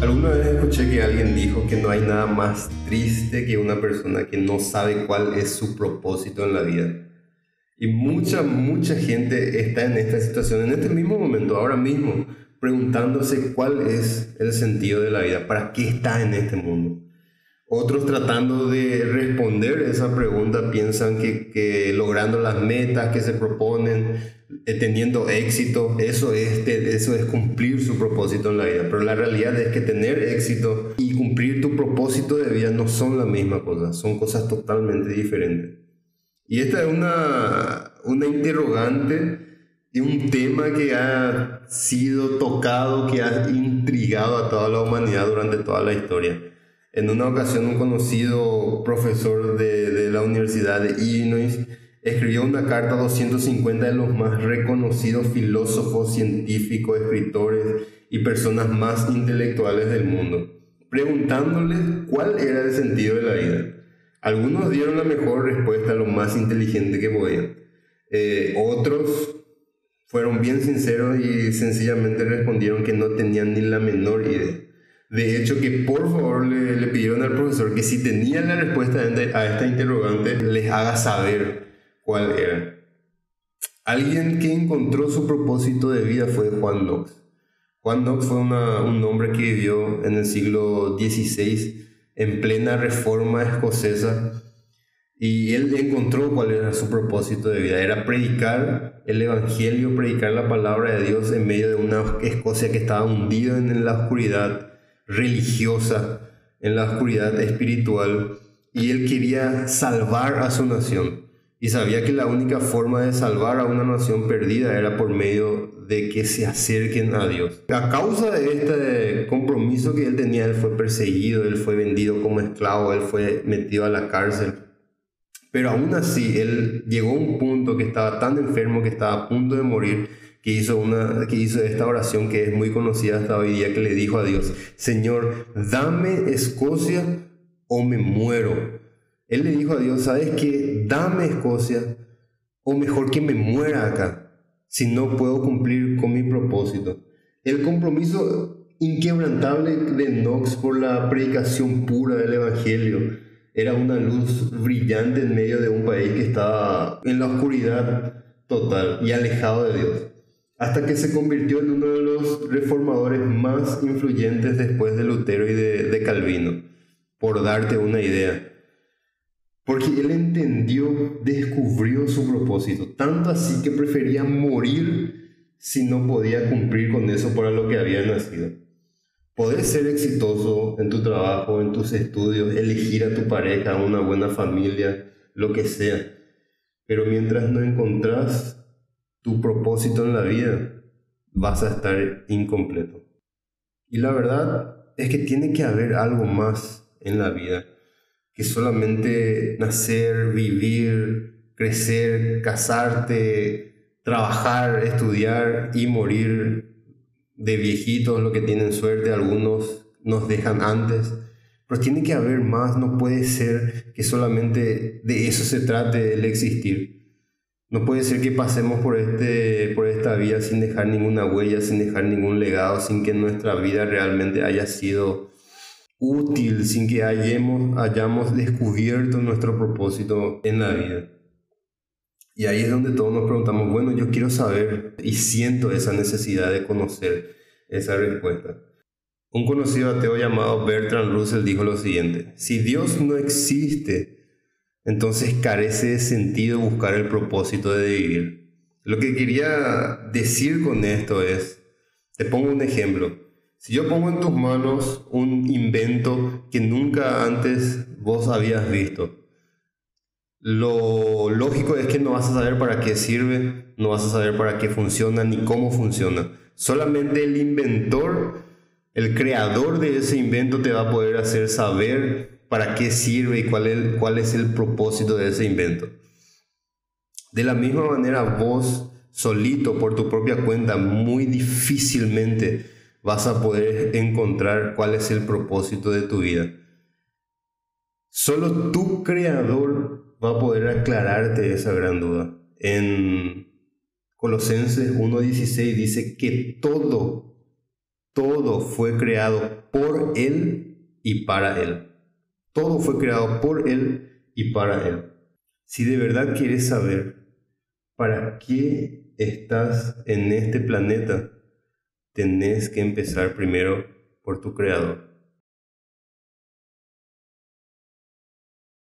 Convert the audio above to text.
Alguna vez escuché que alguien dijo que no hay nada más triste que una persona que no sabe cuál es su propósito en la vida. Y mucha, mucha gente está en esta situación, en este mismo momento, ahora mismo, preguntándose cuál es el sentido de la vida, para qué está en este mundo. Otros tratando de responder esa pregunta piensan que, logrando las metas que se proponen, eh, teniendo éxito, eso es, eso es cumplir su propósito en la vida. Pero la realidad es que tener éxito y cumplir tu propósito de vida no son la misma cosa, son cosas totalmente diferentes. Y esta es una, una interrogante y un tema que ha sido tocado, que ha intrigado a toda la humanidad durante toda la historia. En una ocasión un conocido profesor de, la Universidad de Illinois escribió una carta a 250 de los más reconocidos filósofos, científicos, escritores y personas más intelectuales del mundo, preguntándoles cuál era el sentido de la vida. Algunos dieron la mejor respuesta, lo más inteligente que podían. Eh, otros fueron bien sinceros y sencillamente respondieron que no tenían ni la menor idea. De hecho, que por favor le, pidieron al profesor que si tenía la respuesta a esta interrogante, les haga saber cuál era. Alguien que encontró su propósito de vida fue Juan Knox. Juan Knox fue un hombre que vivió en el siglo XVI en plena reforma escocesa y él encontró cuál era su propósito de vida. Era predicar el Evangelio, predicar la palabra de Dios en medio de una Escocia que estaba hundida en la oscuridad religiosa, en la oscuridad espiritual, y él quería salvar a su nación. Y sabía que la única forma de salvar a una nación perdida era por medio de que se acerquen a Dios. A causa de este compromiso que él tenía, él fue perseguido, él fue vendido como esclavo, él fue metido a la cárcel. Pero aún así, él llegó a un punto que estaba tan enfermo que estaba a punto de morir que hizo, una, que hizo esta oración que es muy conocida hasta hoy día, que le dijo a Dios, Señor, dame Escocia o me muero. Él le dijo a Dios, ¿sabes qué? Dame Escocia o mejor que me muera acá, si no puedo cumplir con mi propósito. El compromiso inquebrantable de Knox por la predicación pura del Evangelio era una luz brillante en medio de un país que estaba en la oscuridad total y alejado de Dios hasta que se convirtió en uno de los reformadores más influyentes después de Lutero y de, Calvino, por darte una idea. Porque él entendió, descubrió su propósito, tanto así que prefería morir si no podía cumplir con eso para lo que había nacido. Podés ser exitoso en tu trabajo, en tus estudios, elegir a tu pareja, una buena familia, lo que sea. Pero mientras no encontrás tu propósito en la vida, vas a estar incompleto. Y la verdad es que tiene que haber algo más en la vida que solamente nacer, vivir, crecer, casarte, trabajar, estudiar y morir de viejitos, lo que tienen suerte, algunos nos dejan antes. Pero tiene que haber más, no puede ser que solamente de eso se trate el existir. No puede ser que pasemos por, este, por esta vía sin dejar ninguna huella, sin dejar ningún legado, sin que nuestra vida realmente haya sido útil, sin que hayamos, hayamos descubierto nuestro propósito en la vida. Y ahí es donde todos nos preguntamos, bueno, yo quiero saber y siento esa necesidad de conocer esa respuesta. Un conocido ateo llamado Bertrand Russell dijo lo siguiente, si Dios no existe, entonces carece de sentido buscar el propósito de vivir. Lo que quería decir con esto es, te pongo un ejemplo. Si yo pongo en tus manos un invento que nunca antes vos habías visto, lo lógico es que no vas a saber para qué sirve, no vas a saber para qué funciona ni cómo funciona. Solamente el inventor, el creador de ese invento te va a poder hacer saber para qué sirve y cuál es, el propósito de ese invento. De la misma manera, vos solito, por tu propia cuenta, muy difícilmente vas a poder encontrar cuál es el propósito de tu vida. Solo tu creador va a poder aclararte esa gran duda. En Colosenses 1.16 dice que todo, todo fue creado por Él y para Él. Todo fue creado por Él y para Él. Si de verdad quieres saber para qué estás en este planeta, tenés que empezar primero por tu creador.